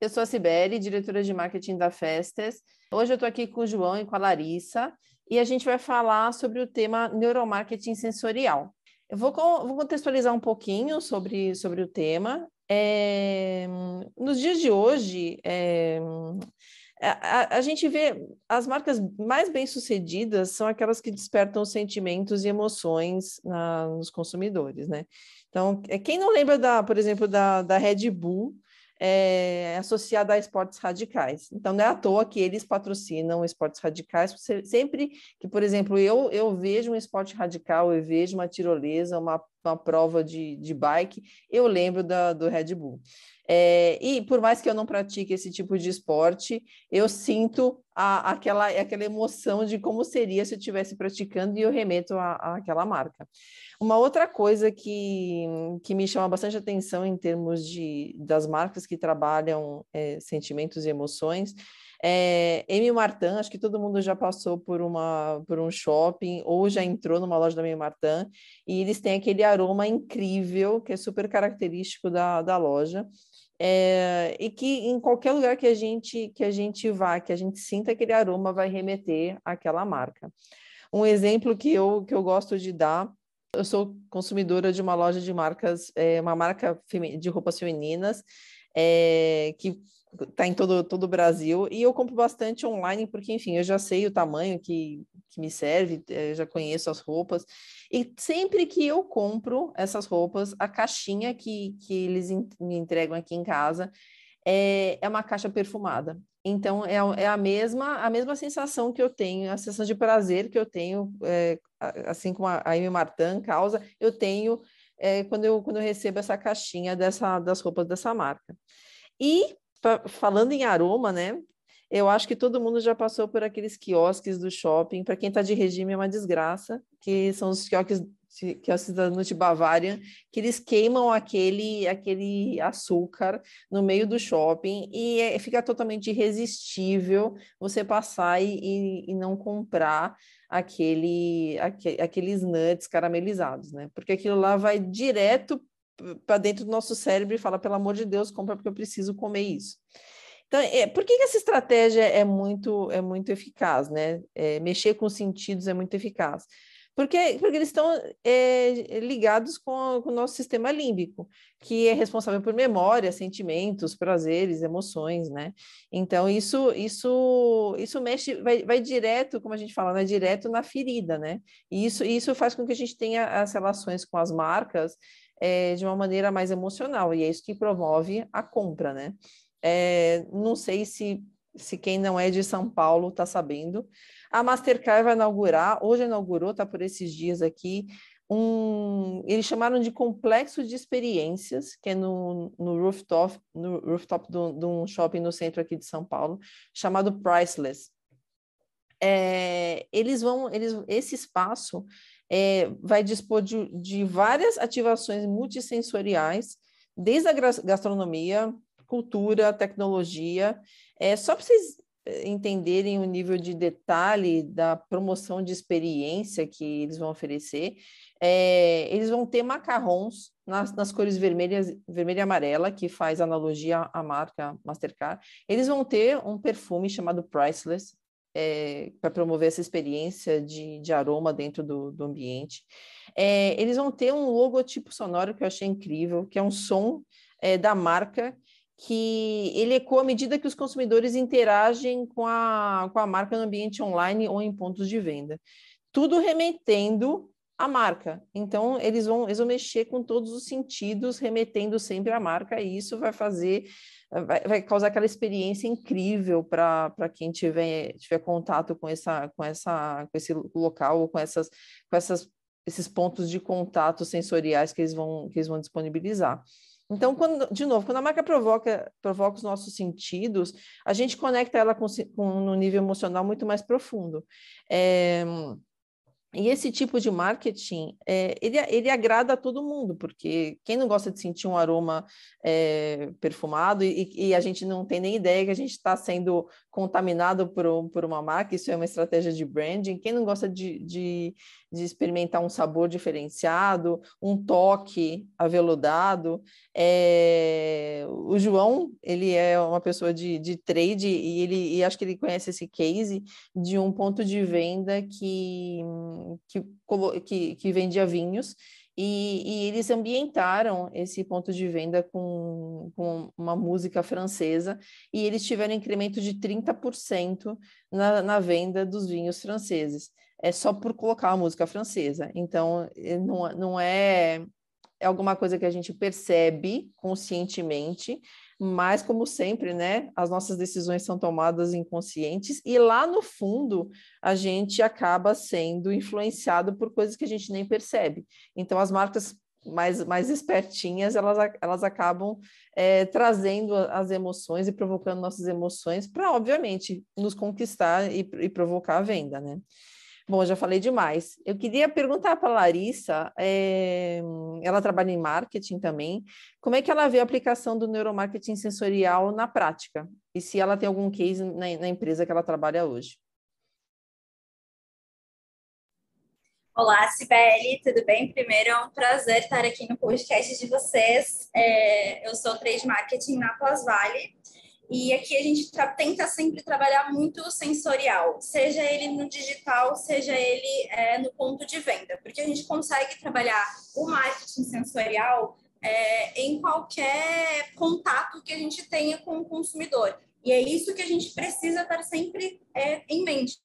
Eu sou a Cibele, diretora de marketing da Festes. Hoje eu estou aqui com o João e com a Larissa e a gente vai falar sobre o tema neuromarketing sensorial. Eu vou, vou contextualizar um pouquinho sobre, sobre o tema. É, nos dias de hoje, é, a, a, gente vê as marcas mais bem-sucedidas são aquelas que despertam sentimentos e emoções na, nos consumidores, né? Então, é, quem não lembra, da, por exemplo, da, da Red Bull, é, associada a esportes radicais. Então, não é à toa que eles patrocinam esportes radicais. Sempre que, por exemplo, eu, eu vejo um esporte radical, eu vejo uma tirolesa, uma, uma prova de, de bike, eu lembro da, do Red Bull. É, e por mais que eu não pratique esse tipo de esporte, eu sinto a, aquela, aquela emoção de como seria se eu estivesse praticando e eu remeto àquela marca. Uma outra coisa que, que me chama bastante atenção em termos de, das marcas que trabalham é, sentimentos e emoções é, M. Martin, acho que todo mundo já passou por, uma, por um shopping ou já entrou numa loja da M. Martin e eles têm aquele aroma incrível que é super característico da, da loja é, e que em qualquer lugar que a gente que a gente vá, que a gente sinta aquele aroma, vai remeter àquela marca. Um exemplo que eu, que eu gosto de dar, eu sou consumidora de uma loja de marcas, é, uma marca de roupas femininas, é, que está em todo, todo o Brasil, e eu compro bastante online, porque, enfim, eu já sei o tamanho que, que me serve, eu já conheço as roupas, e sempre que eu compro essas roupas, a caixinha que, que eles me entregam aqui em casa é, é uma caixa perfumada. Então, é, é a, mesma, a mesma sensação que eu tenho, a sensação de prazer que eu tenho, é, assim como a Amy Martin causa, eu tenho é, quando, eu, quando eu recebo essa caixinha dessa, das roupas dessa marca. E, falando em aroma, né? Eu acho que todo mundo já passou por aqueles quiosques do shopping. Para quem está de regime é uma desgraça, que são os quiosques, quiosques da Nut Bavarian, que eles queimam aquele, aquele açúcar no meio do shopping e é, fica totalmente irresistível você passar e, e, e não comprar aquele, aquele, aqueles nuts caramelizados, né? Porque aquilo lá vai direto para dentro do nosso cérebro e fala, pelo amor de Deus, compra porque eu preciso comer isso. Então, é, por que, que essa estratégia é muito, é muito eficaz, né? É, mexer com os sentidos é muito eficaz. Porque, porque eles estão é, ligados com, com, o nosso sistema límbico, que é responsável por memória, sentimentos, prazeres, emoções, né? Então, isso isso isso mexe, vai, vai direto, como a gente fala, né? direto na ferida, né? E isso, isso faz com que a gente tenha as relações com as marcas é, de uma maneira mais emocional, e é isso que promove a compra, né? É, não sei se, se quem não é de São Paulo está sabendo. A Mastercard vai inaugurar, hoje inaugurou, está por esses dias aqui, um, eles chamaram de complexo de experiências, que é no, no rooftop, no rooftop de um shopping no centro aqui de São Paulo, chamado Priceless. É, eles vão, eles, esse espaço é, vai dispor de, de várias ativações multissensoriais, desde a gastronomia, cultura, tecnologia. É, só para vocês eh, entenderem o nível de detalhe da promoção de experiência que eles vão oferecer, é, eles vão ter macarrons nas, nas, cores vermelhas, vermelha e amarela, que faz analogia à marca Mastercard. Eles vão ter um perfume chamado Priceless, é, para promover essa experiência de, de aroma dentro do, do ambiente. É, eles vão ter um logotipo sonoro que eu achei incrível, que é um som é, da marca que ele ecoa à medida que os consumidores interagem com a, com a marca no ambiente online ou em pontos de venda. Tudo remetendo à marca. Então, eles vão, eles vão mexer com todos os sentidos, remetendo sempre à marca, e isso vai fazer, vai, vai causar aquela experiência incrível para quem tiver, tiver contato com, essa, com, essa, com esse local, ou com, essas, com essas, esses pontos de contato sensoriais que eles vão, que eles vão disponibilizar. Então, quando, de novo, quando a marca provoca, provoca os nossos sentidos, a gente conecta ela com, com no nível emocional muito mais profundo. É, e esse tipo de marketing, é, ele, ele agrada a todo mundo, porque quem não gosta de sentir um aroma é, perfumado e, e, a gente não tem nem ideia que a gente está sendo contaminado por, por uma marca, isso é uma estratégia de branding. Quem não gosta de, de, de experimentar um sabor diferenciado, um toque aveludado. É... O João, ele é uma pessoa de, de trade e ele e acho que ele conhece esse case de um ponto de venda que, que, que, que vendia vinhos e, e, eles ambientaram esse ponto de venda com, com uma música francesa e eles tiveram um incremento de 30% na, na venda dos vinhos franceses é só por colocar a música francesa. Então, eh, não, não é, é alguma coisa que a gente percebe conscientemente, mas como sempre, né, as nossas decisões são tomadas inconscientes e lá no fundo a gente acaba sendo influenciado por coisas que a gente nem percebe. Então, as marcas mais, mais espertinhas, elas, elas acabam é, trazendo as emoções e provocando nossas emoções para, obviamente, nos conquistar e, e provocar a venda, né? Bom, já falei demais. Eu queria perguntar para a Larissa, é, ela trabalha em marketing também, como é que ela vê a aplicação do neuromarketing sensorial na prática? E se ela tem algum case na, na empresa que ela trabalha hoje? Olá, Sibeli, tudo bem? Primeiro, é um prazer estar aqui no podcast de vocês. É, eu sou trade marketing na Pós-Vale e aqui a gente tenta sempre trabalhar muito sensorial, seja ele no digital, seja ele é, no ponto de venda, porque a gente consegue trabalhar o marketing sensorial é, em qualquer contato que a gente tenha com o consumidor. E é isso que a gente precisa estar sempre é, em mente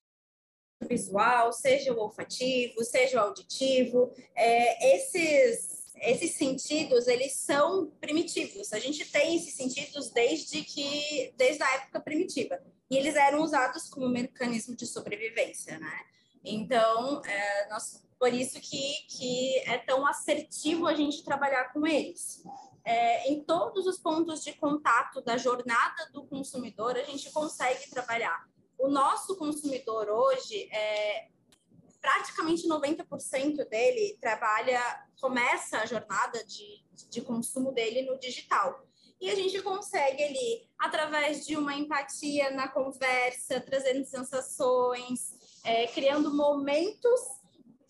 visual, seja o olfativo, seja o auditivo, é, esses esses sentidos, eles são primitivos. A gente tem esses sentidos desde que desde a época primitiva. E eles eram usados como mecanismo de sobrevivência, né? Então, é, nós, por isso que, que é tão assertivo a gente trabalhar com eles. É, em todos os pontos de contato da jornada do consumidor, a gente consegue trabalhar. O nosso consumidor hoje, é, praticamente 90% dele trabalha, começa a jornada de, de consumo dele no digital. E a gente consegue ali, através de uma empatia na conversa, trazendo sensações, é, criando momentos,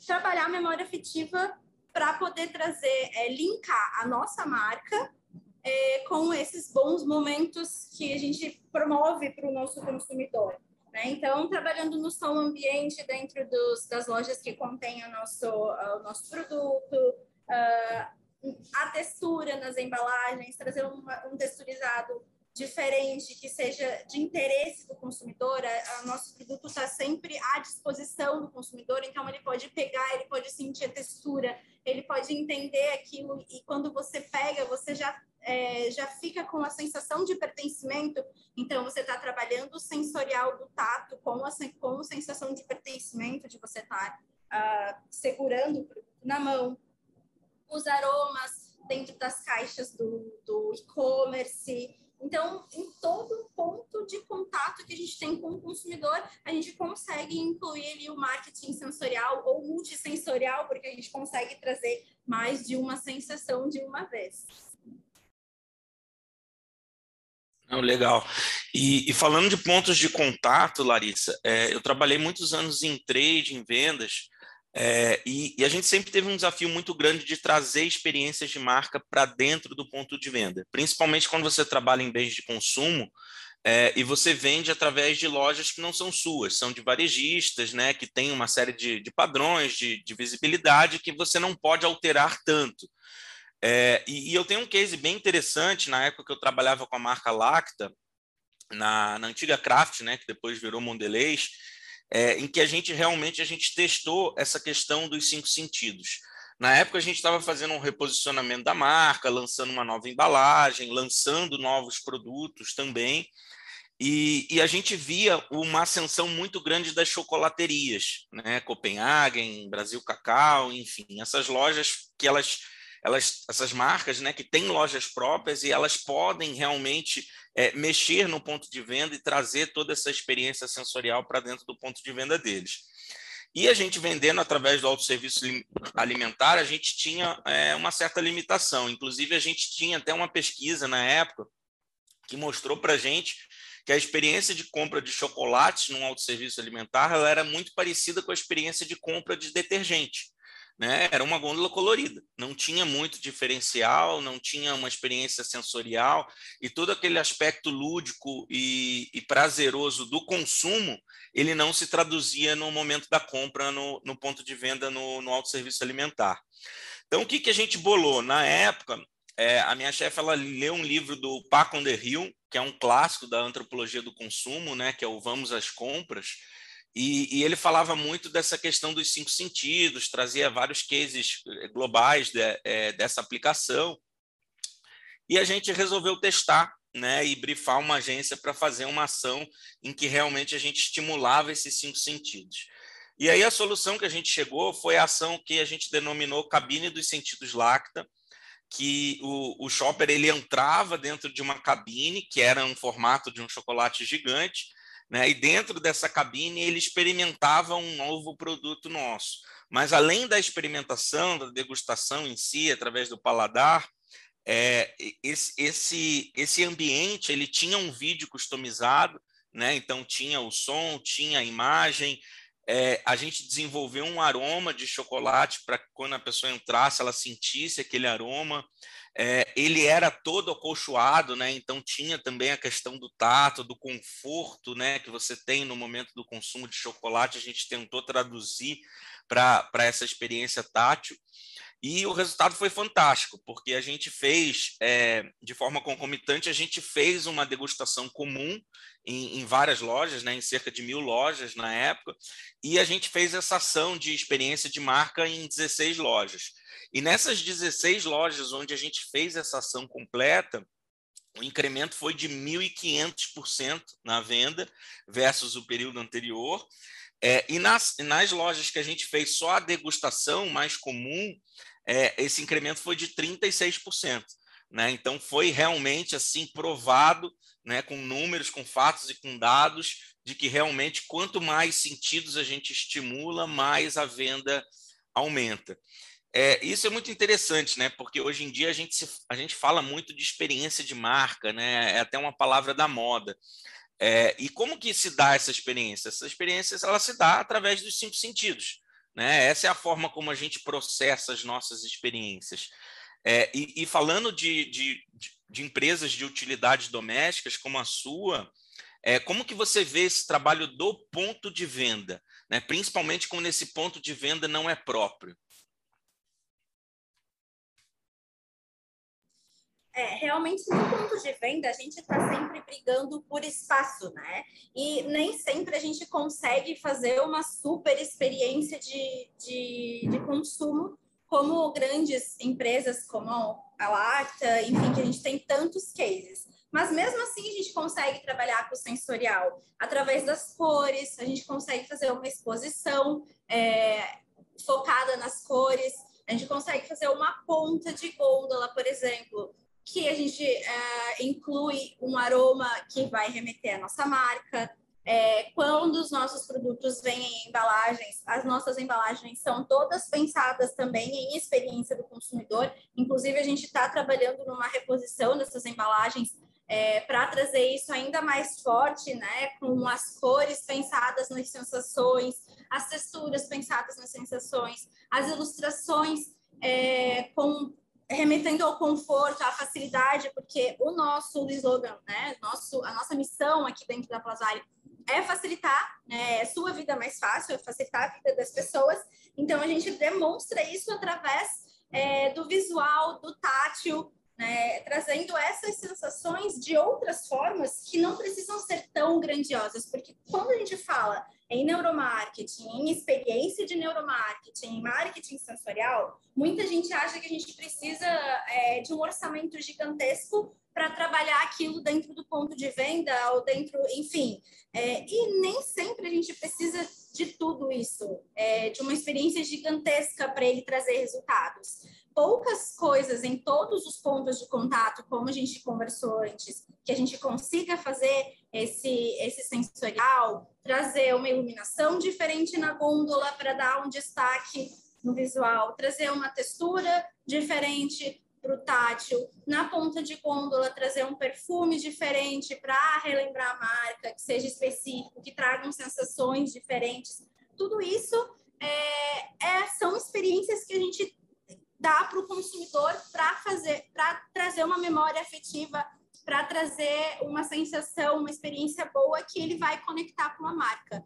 trabalhar a memória afetiva para poder trazer, é, linkar a nossa marca é, com esses bons momentos que a gente promove para o nosso consumidor. Né? Então, trabalhando no som ambiente dentro dos, das lojas que contêm o nosso, o nosso produto, uh, a textura nas embalagens, trazer uma, um texturizado diferente, que seja de interesse do consumidor. O nosso produto está sempre à disposição do consumidor, então ele pode pegar, ele pode sentir a textura, ele pode entender aquilo, e quando você pega, você já é, já fica com a sensação de pertencimento, então você está trabalhando o sensorial do tato com a, com a sensação de pertencimento, de você estar tá, uh, segurando o produto na mão, os aromas dentro das caixas do, do e-commerce. Então, em todo ponto de contato que a gente tem com o consumidor, a gente consegue incluir ali o marketing sensorial ou multissensorial, porque a gente consegue trazer mais de uma sensação de uma vez. Não, legal. E, e, falando de pontos de contato, Larissa, é, eu trabalhei muitos anos em trade, em vendas, é, e, e, a gente sempre teve um desafio muito grande de trazer experiências de marca para dentro do ponto de venda, principalmente quando você trabalha em bens de consumo é, e você vende através de lojas que não são suas, são de varejistas, né, que tem uma série de, de padrões de, de visibilidade que você não pode alterar tanto. É, e, e, eu tenho um case bem interessante, na época que eu trabalhava com a marca Lacta, na, na antiga Kraft, né, que depois virou Mondelez, é, em que a gente realmente a gente testou essa questão dos cinco sentidos. Na época a gente estava fazendo um reposicionamento da marca, lançando uma nova embalagem, lançando novos produtos também, e, e, a gente via uma ascensão muito grande das chocolaterias, né? Copenhagen, Brasil Cacau, enfim, essas lojas que elas elas, essas marcas, né, que têm lojas próprias e elas podem realmente é, mexer no ponto de venda e trazer toda essa experiência sensorial para dentro do ponto de venda deles. E a gente vendendo através do autosserviço alimentar, a gente tinha é, uma certa limitação. Inclusive, a gente tinha até uma pesquisa na época que mostrou para a gente que a experiência de compra de chocolates num autosserviço alimentar ela era muito parecida com a experiência de compra de detergente né? Era uma gôndola colorida, não tinha muito diferencial, não tinha uma experiência sensorial e todo aquele aspecto lúdico e, e prazeroso do consumo, ele não se traduzia no momento da compra no, no ponto de venda no, no autosserviço alimentar. Então, o que, que a gente bolou? Na época, é, a minha chefe ela leu um livro do Paco on the Hill, que é um clássico da antropologia do consumo, né, que é o Vamos às Compras, e, e, ele falava muito dessa questão dos cinco sentidos, trazia vários cases eh, globais de, é, dessa aplicação. E a gente resolveu testar né, e brifar uma agência para fazer uma ação em que realmente a gente estimulava esses cinco sentidos. E aí a solução que a gente chegou foi a ação que a gente denominou cabine dos sentidos lacta, que o, o shopper ele entrava dentro de uma cabine que era um formato de um chocolate gigante né? E dentro dessa cabine ele experimentava um novo produto nosso. Mas além da experimentação, da degustação em si, através do paladar, é, esse, esse, esse ambiente ele tinha um vídeo customizado, né? então tinha o som, tinha a imagem, é, a gente desenvolveu um aroma de chocolate para quando a pessoa entrasse, ela sentisse aquele aroma. É, ele era todo acolchoado, né? Então tinha também a questão do tato, do conforto, né? Que você tem no momento do consumo de chocolate. A gente tentou traduzir para essa experiência tátil. E o resultado foi fantástico, porque a gente fez, é, de forma concomitante, a gente fez uma degustação comum em, em, várias lojas, né, em cerca de mil lojas na época, e a gente fez essa ação de experiência de marca em 16 lojas. E nessas 16 lojas onde a gente fez essa ação completa, o incremento foi de 1.500% na venda versus o período anterior. É, e nas, nas lojas que a gente fez só a degustação mais comum, é, esse incremento foi de 36%. Né? Então, foi realmente assim provado, né, com números, com fatos e com dados, de que realmente quanto mais sentidos a gente estimula, mais a venda aumenta. É, isso é muito interessante, né? Porque hoje em dia a gente, se, a gente fala muito de experiência de marca, né? É até uma palavra da moda. É, e como que se dá essa experiência? Essa experiência ela se dá através dos cinco sentidos. Né? Essa é a forma como a gente processa as nossas experiências. É, e, e, falando de, de, de, empresas de utilidades domésticas como a sua, é, como que você vê esse trabalho do ponto de venda, né? principalmente quando esse ponto de venda não é próprio? É, realmente no ponto de venda a gente está sempre brigando por espaço, né? E nem sempre a gente consegue fazer uma super experiência de, de, de consumo como grandes empresas como a Lacta, enfim, que a gente tem tantos cases. Mas mesmo assim a gente consegue trabalhar com o sensorial através das cores, a gente consegue fazer uma exposição é, focada nas cores, a gente consegue fazer uma ponta de gôndola, por exemplo, que a gente é, inclui um aroma que vai remeter à nossa marca. É, quando os nossos produtos vêm em embalagens, as nossas embalagens são todas pensadas também em experiência do consumidor. Inclusive, a gente está trabalhando numa reposição dessas embalagens é, para trazer isso ainda mais forte, né? Com as cores pensadas nas sensações, as texturas pensadas nas sensações, as ilustrações é, com remetendo ao conforto, à facilidade, porque o nosso slogan, né, nosso, a nossa missão aqui dentro da Plazari é facilitar né, é sua vida mais fácil, é facilitar a vida das pessoas. Então, a gente demonstra isso através é, do visual, do tátil, né, trazendo essas sensações de outras formas que não precisam ser tão grandiosas, porque quando a gente fala em neuromarketing, em experiência de neuromarketing, em marketing sensorial, muita gente acha que a gente precisa é, de um orçamento gigantesco para trabalhar aquilo dentro do ponto de venda ou dentro, enfim. É, e nem sempre a gente precisa de tudo isso, é, de uma experiência gigantesca para ele trazer resultados. Poucas coisas em todos os pontos de contato, como a gente conversou antes, que a gente consiga fazer esse, esse sensorial, trazer uma iluminação diferente na gôndola para dar um destaque no visual, trazer uma textura diferente para o tátil, na ponta de gôndola trazer um perfume diferente para relembrar a marca, que seja específico, que tragam sensações diferentes. Tudo isso é, é, são experiências que a gente dá para o consumidor para fazer, para trazer uma memória afetiva, para trazer uma sensação, uma experiência boa que ele vai conectar com a marca.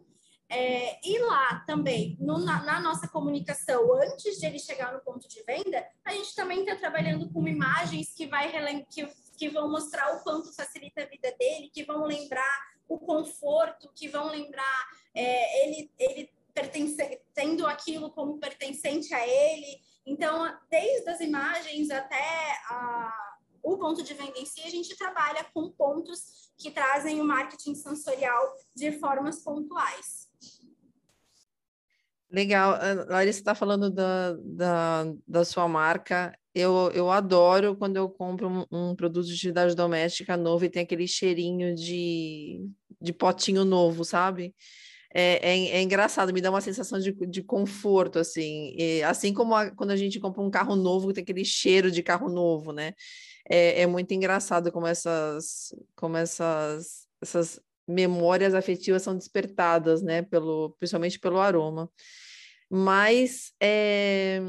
É, e lá também, no, na, na, nossa comunicação, antes de ele chegar no ponto de venda, a gente também está trabalhando com imagens que, vai, que, que vão mostrar o quanto facilita a vida dele, que vão lembrar o conforto, que vão lembrar é, ele, ele pertence, tendo aquilo como pertencente a ele. Então, desde as imagens até a, o ponto de venda em si, a gente trabalha com pontos que trazem o marketing sensorial de formas pontuais. Legal. Larissa está falando da, da, da sua marca. Eu, eu adoro quando eu compro um, um, produto de utilidade doméstica novo e tem aquele cheirinho de, de potinho novo, sabe? É, é, é engraçado, me dá uma sensação de, de conforto, assim. E, assim como a, quando a gente compra um carro novo, tem aquele cheiro de carro novo, né? É, é muito engraçado como essas, como essas, essas memórias afetivas são despertadas, né? Pelo, principalmente pelo aroma mas é,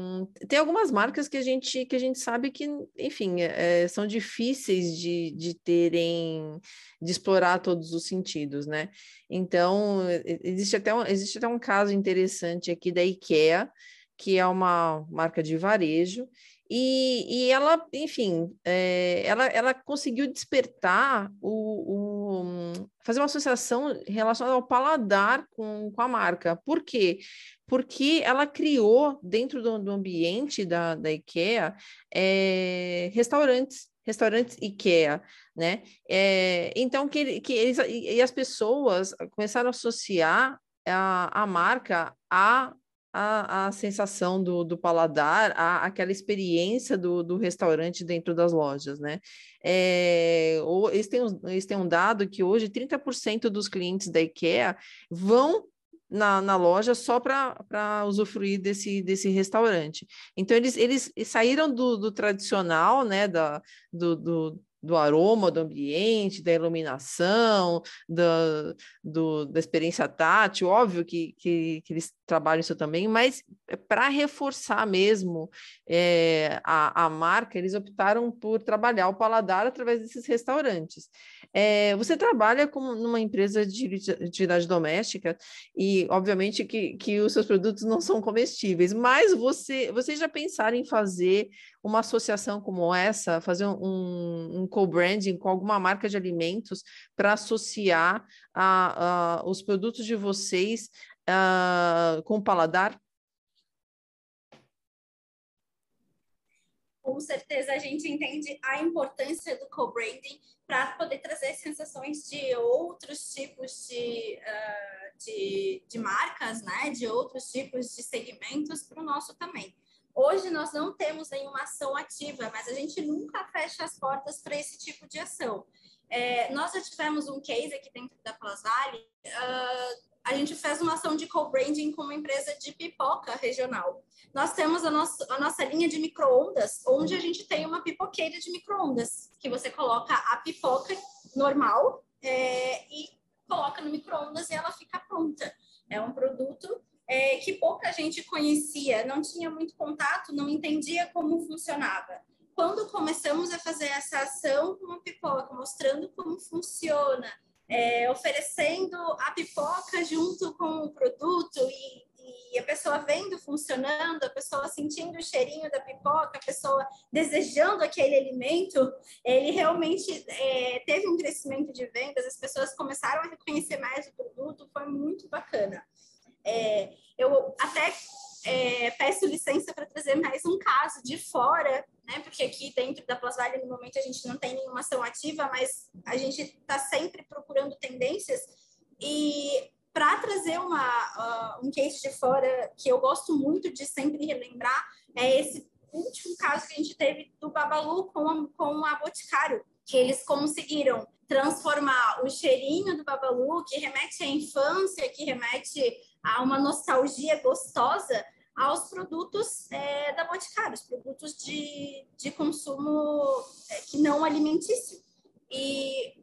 tem algumas marcas que a gente que a gente sabe que, enfim, é, são difíceis de, de terem, de explorar todos os sentidos, né? Então, existe até um, existe até um caso interessante aqui da IKEA, que é uma marca de varejo, e, e ela, enfim, é, ela, ela conseguiu despertar o, o, fazer uma associação relacionada ao paladar com, com a marca. Por quê? Porque ela criou, dentro do, do ambiente da, da IKEA, é, restaurantes restaurantes IKEA, né? É, então que, que eles e, as pessoas começaram a associar a, a marca a a, a sensação do, do paladar, a, aquela experiência do, do restaurante dentro das lojas, né? É, ou, eles, têm, eles têm um dado que hoje 30% dos clientes da IKEA vão na, na, loja só para usufruir desse, desse restaurante. Então, eles, eles saíram do, do tradicional, né, da, do, do, do aroma do ambiente, da iluminação, da, do, da experiência tátil, óbvio que, que, que eles trabalham isso também, mas para reforçar mesmo é, a, a marca, eles optaram por trabalhar o paladar através desses restaurantes. É, você trabalha como numa empresa de atividade doméstica e, obviamente, que, que os seus produtos não são comestíveis, mas você, vocês já pensaram em fazer uma associação como essa, fazer um, um co-branding com alguma marca de alimentos para associar a, a, os produtos de vocês uh, com o paladar? Com certeza a gente entende a importância do co-branding para poder trazer sensações de outros tipos de, uh, de, de, marcas, né? de outros tipos de segmentos para o nosso também. Hoje nós não temos nenhuma ação ativa, mas a gente nunca fecha as portas para esse tipo de ação. É, nós já tivemos um case aqui dentro da Plus Valley, uh, a gente fez uma ação de co-branding com uma empresa de pipoca regional. Nós temos a, nosso, a nossa linha de micro-ondas, onde a gente tem uma pipoqueira de micro-ondas, que você coloca a pipoca normal é, e coloca no micro-ondas e ela fica pronta. É um produto é, que pouca gente conhecia, não tinha muito contato, não entendia como funcionava. Quando começamos a fazer essa ação com a pipoca, mostrando como funciona, é, oferecendo a pipoca junto com o produto e, e, a pessoa vendo funcionando, a pessoa sentindo o cheirinho da pipoca, a pessoa desejando aquele alimento, ele realmente é, teve um crescimento de vendas, as pessoas começaram a reconhecer mais o produto, foi muito bacana. É, eu até é, peço licença para trazer mais um caso de fora, né? Porque aqui dentro da Plus Valley, no momento, a gente não tem nenhuma ação ativa, mas a gente está sempre procurando tendências. E para trazer uma, uh, um case de fora que eu gosto muito de sempre relembrar, é esse último caso que a gente teve do Babalu com a, com a Boticário, que eles conseguiram transformar o cheirinho do Babalu, que remete à infância, que remete a uma nostalgia gostosa, aos produtos é, da Boticário, os produtos de, de consumo é, que não alimentício. E,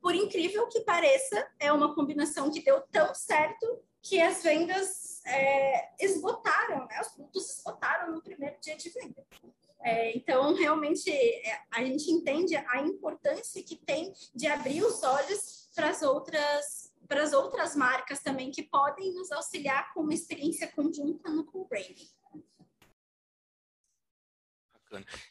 por incrível que pareça, é uma combinação que deu tão certo que as vendas é, esgotaram, né? Os produtos esgotaram no primeiro dia de venda. É, então, realmente, é, a gente entende a importância que tem de abrir os olhos para as outras para as outras marcas também que podem nos auxiliar com uma experiência conjunta no co-branding.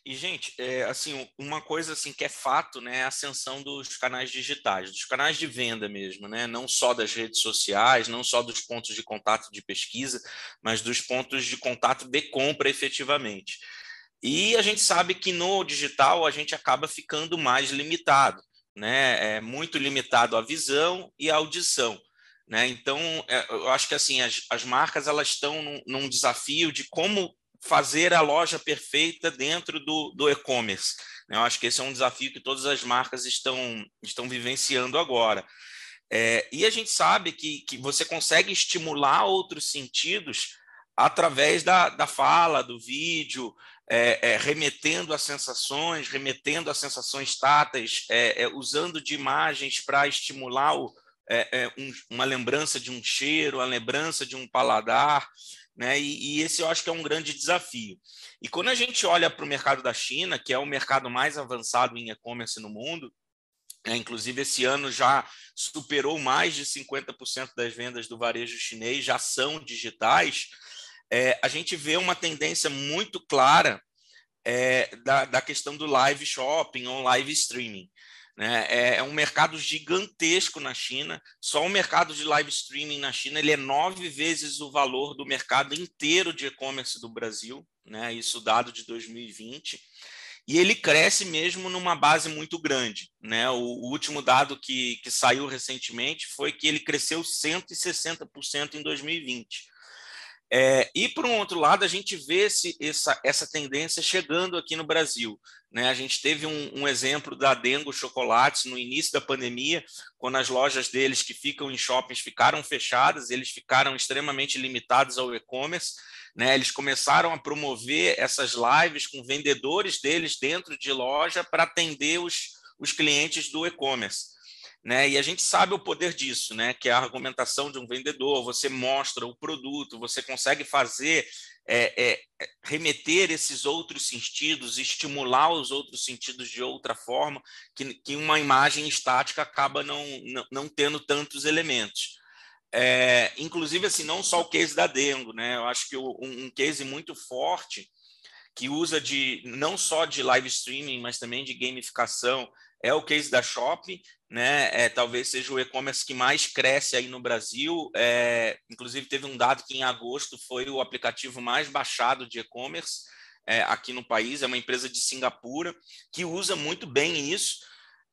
E, gente, é, assim, uma coisa assim que é fato, né, é a ascensão dos canais digitais, dos canais de venda mesmo, né, não só das redes sociais, não só dos pontos de contato de pesquisa, mas dos pontos de contato de compra efetivamente. E a gente sabe que no digital a gente acaba ficando mais limitado né? É muito limitado à visão e à audição. Né? Então, é, eu acho que assim as, as marcas elas estão num, num, desafio de como fazer a loja perfeita dentro do, do e-commerce. Né? Eu acho que esse é um desafio que todas as marcas estão, estão vivenciando agora. É, e a gente sabe que, que você consegue estimular outros sentidos através da, da fala, do vídeo, é, é, remetendo a sensações, remetendo a sensações táteis, é, é usando de imagens para estimular o, é, é, um, uma lembrança de um cheiro, a lembrança de um paladar, né? E, e, esse eu acho que é um grande desafio. E quando a gente olha para o mercado da China, que é o mercado mais avançado em e-commerce no mundo, né? inclusive esse ano já superou mais de 50% das vendas do varejo chinês já são digitais é, a gente vê uma tendência muito clara é, da, da questão do live shopping ou live streaming. Né? É, é, um mercado gigantesco na China. Só o mercado de live streaming na China ele é nove vezes o valor do mercado inteiro de e-commerce do Brasil, né? isso dado de 2020. E ele cresce mesmo numa base muito grande. Né? O, o último dado que, que saiu recentemente foi que ele cresceu 160% em 2020. É, e, por um outro lado, a gente vê esse, essa, essa tendência chegando aqui no Brasil. Né? A gente teve um, um, exemplo da Dengo Chocolates no início da pandemia, quando as lojas deles que ficam em shoppings ficaram fechadas, eles ficaram extremamente limitados ao e-commerce. Né? Eles começaram a promover essas lives com vendedores deles dentro de loja para atender os, os clientes do e-commerce. Né? E a gente sabe o poder disso, né? que é a argumentação de um vendedor, você mostra o produto, você consegue fazer, é, é, é, remeter esses outros sentidos, estimular os outros sentidos de outra forma, que, que uma imagem estática acaba não, não, não tendo tantos elementos. É, inclusive, assim, não só o case da Dengo, né? eu acho que um, um case muito forte que usa de não só de live streaming, mas também de gamificação, é o case da Shop, né? É, talvez seja o e-commerce que mais cresce aí no Brasil. É, inclusive, teve um dado que em agosto foi o aplicativo mais baixado de e-commerce é, aqui no país. É uma empresa de Singapura que usa muito bem isso.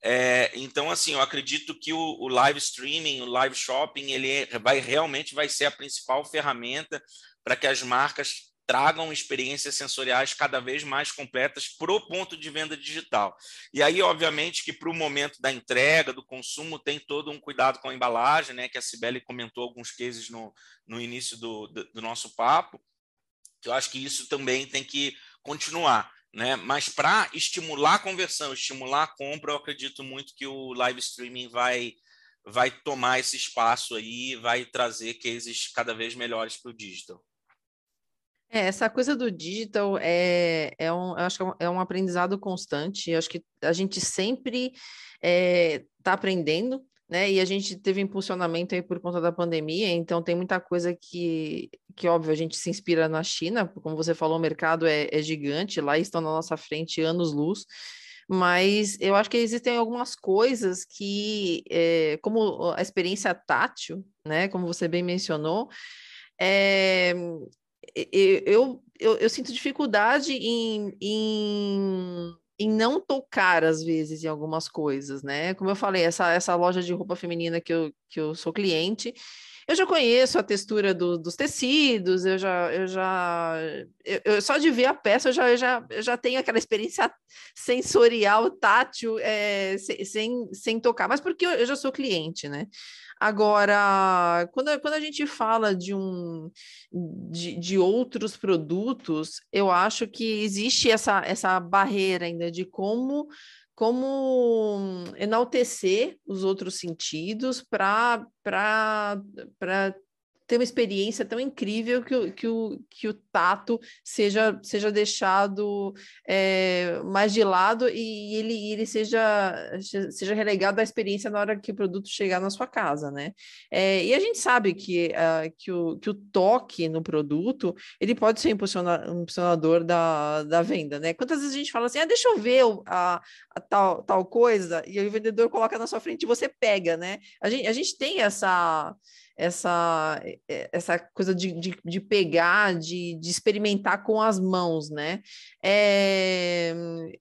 É, então, assim, eu acredito que o, o, live streaming, o live shopping, ele é, vai realmente vai ser a principal ferramenta para que as marcas tragam experiências sensoriais cada vez mais completas para o ponto de venda digital. E aí, obviamente, que para o momento da entrega, do consumo, tem todo um cuidado com a embalagem, né? Que a Cibele comentou alguns cases no, no início do, do, do nosso papo. Eu acho que isso também tem que continuar. Né? Mas para estimular a conversão, estimular a compra, eu acredito muito que o live streaming vai, vai tomar esse espaço aí, vai trazer cases cada vez melhores para o digital. É, essa coisa do digital é, é um, acho que é é um aprendizado constante. Eu acho que a gente sempre está tá aprendendo, né? E a gente teve impulsionamento aí por conta da pandemia, então tem muita coisa que, que óbvio, a gente se inspira na China, como você falou, o mercado é, é gigante, lá estão na nossa frente anos-luz, mas eu acho que existem algumas coisas que, é, como a experiência tátil, né? Como você bem mencionou, é, eu, eu, eu sinto dificuldade em, em, em não tocar, às vezes, em algumas coisas, né? Como eu falei, essa, essa loja de roupa feminina que eu, que eu sou cliente, eu já conheço a textura do, dos tecidos, eu já, eu já, eu, eu, só de ver a peça eu já, eu já, eu já tenho aquela experiência sensorial, tátil, é, sem, sem, tocar, mas porque eu, eu já sou cliente, né? Agora, quando, quando a gente fala de um de, de outros produtos, eu acho que existe essa, essa barreira ainda de como como enaltecer os outros sentidos para ter uma experiência tão incrível que, que, o, que o tato seja, seja deixado é, mais de lado e ele, ele seja, seja relegado à experiência na hora que o produto chegar na sua casa, né? É, e a gente sabe que, uh, que, o, que o toque no produto, ele pode ser um impulsionador da, da venda, né? Quantas vezes a gente fala assim, ah, deixa eu ver a, a tal, tal coisa, e o vendedor coloca na sua frente e você pega, né? A gente, a gente tem essa essa, eh, essa coisa de, de, de pegar, de, de, experimentar com as mãos, né? É,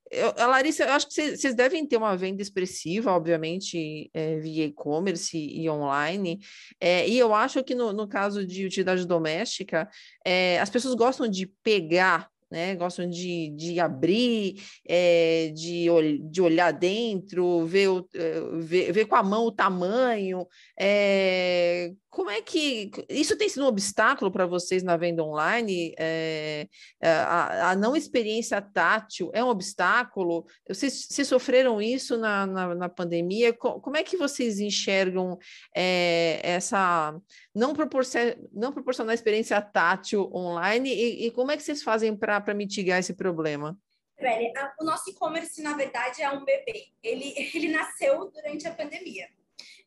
eu, a Larissa, eu acho que vocês devem ter uma venda expressiva, obviamente, é, via e-commerce e online, é, e eu acho que no, no caso de utilidade doméstica, as pessoas gostam de pegar né? Gostam de, de abrir, é, de, de olhar dentro, ver, o, eh, ver, ver com a mão o tamanho. É, como é que isso tem sido um obstáculo para vocês na venda online? É, a, a, não experiência tátil é um obstáculo? Vocês, vocês sofreram isso na, na, na, pandemia? Como é que vocês enxergam essa não, proporcionar, não proporcionar experiência tátil online e, e como é que vocês fazem para para mitigar esse problema? o nosso e-commerce, na verdade, é um bebê. Ele, ele nasceu durante a pandemia.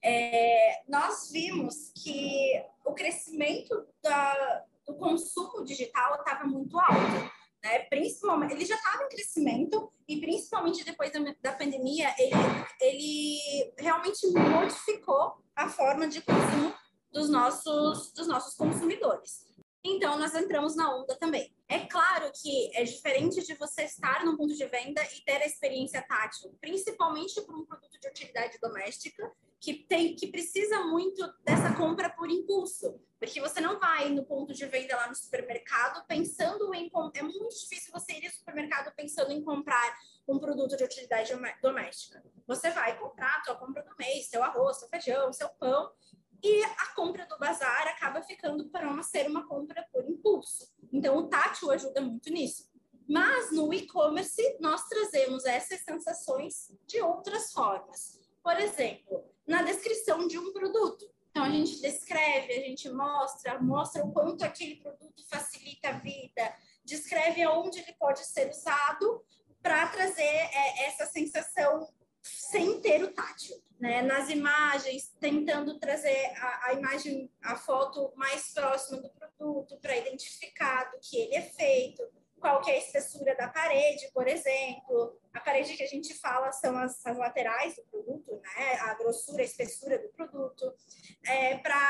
É, nós vimos que o crescimento da, do consumo digital estava muito alto. Né? Principalmente, ele já estava em crescimento e principalmente depois da, da pandemia, ele, ele realmente modificou a forma de consumo dos nossos, dos nossos consumidores. Então, nós entramos na onda também. É claro que é diferente de você estar no ponto de venda e ter a experiência tátil, principalmente para um produto de utilidade doméstica, que, tem, que precisa muito dessa compra por impulso. Porque você não vai no ponto de venda lá no supermercado pensando em. É muito difícil você ir no supermercado pensando em comprar um produto de utilidade doméstica. Você vai comprar a sua compra do mês, seu arroz, seu feijão, seu pão, e a compra do bazar acaba ficando para uma, ser uma compra por impulso. Então, o tátil ajuda muito nisso. Mas no e-commerce, nós trazemos essas sensações de outras formas. Por exemplo, na descrição de um produto. Então, a gente descreve, a gente mostra, mostra o quanto aquele produto facilita a vida, descreve aonde ele pode ser usado para trazer é, essa sensação sem ter o tátil né, nas imagens, tentando trazer a, a, imagem, a foto mais próxima do produto para identificar do que ele é feito, qual que é a espessura da parede, por exemplo. A parede que a gente fala são as, as laterais do produto, né, a grossura, a espessura do produto, é, para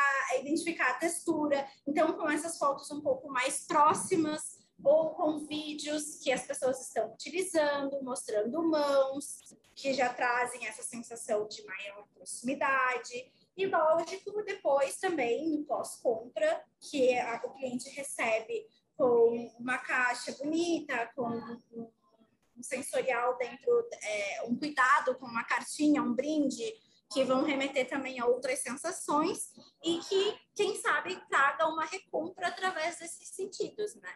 identificar a textura. Então, com essas fotos um pouco mais próximas, ou com vídeos que as pessoas estão utilizando, mostrando mãos, que já trazem essa sensação de maior proximidade. E, lógico, depois também no pós-compra, que a, o cliente recebe com uma caixa bonita, com um, um sensorial dentro, é, um cuidado com uma cartinha, um brinde, que vão remeter também a outras sensações e que, quem sabe, traga uma recompra através desses sentidos, né?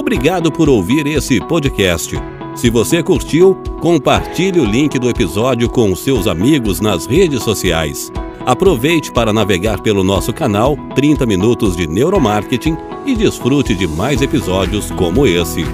Obrigado por ouvir esse podcast. Se você curtiu, compartilhe o link do episódio com seus amigos nas redes sociais. Aproveite para navegar pelo nosso canal 30 Minutos de Neuromarketing e desfrute de mais episódios como esse.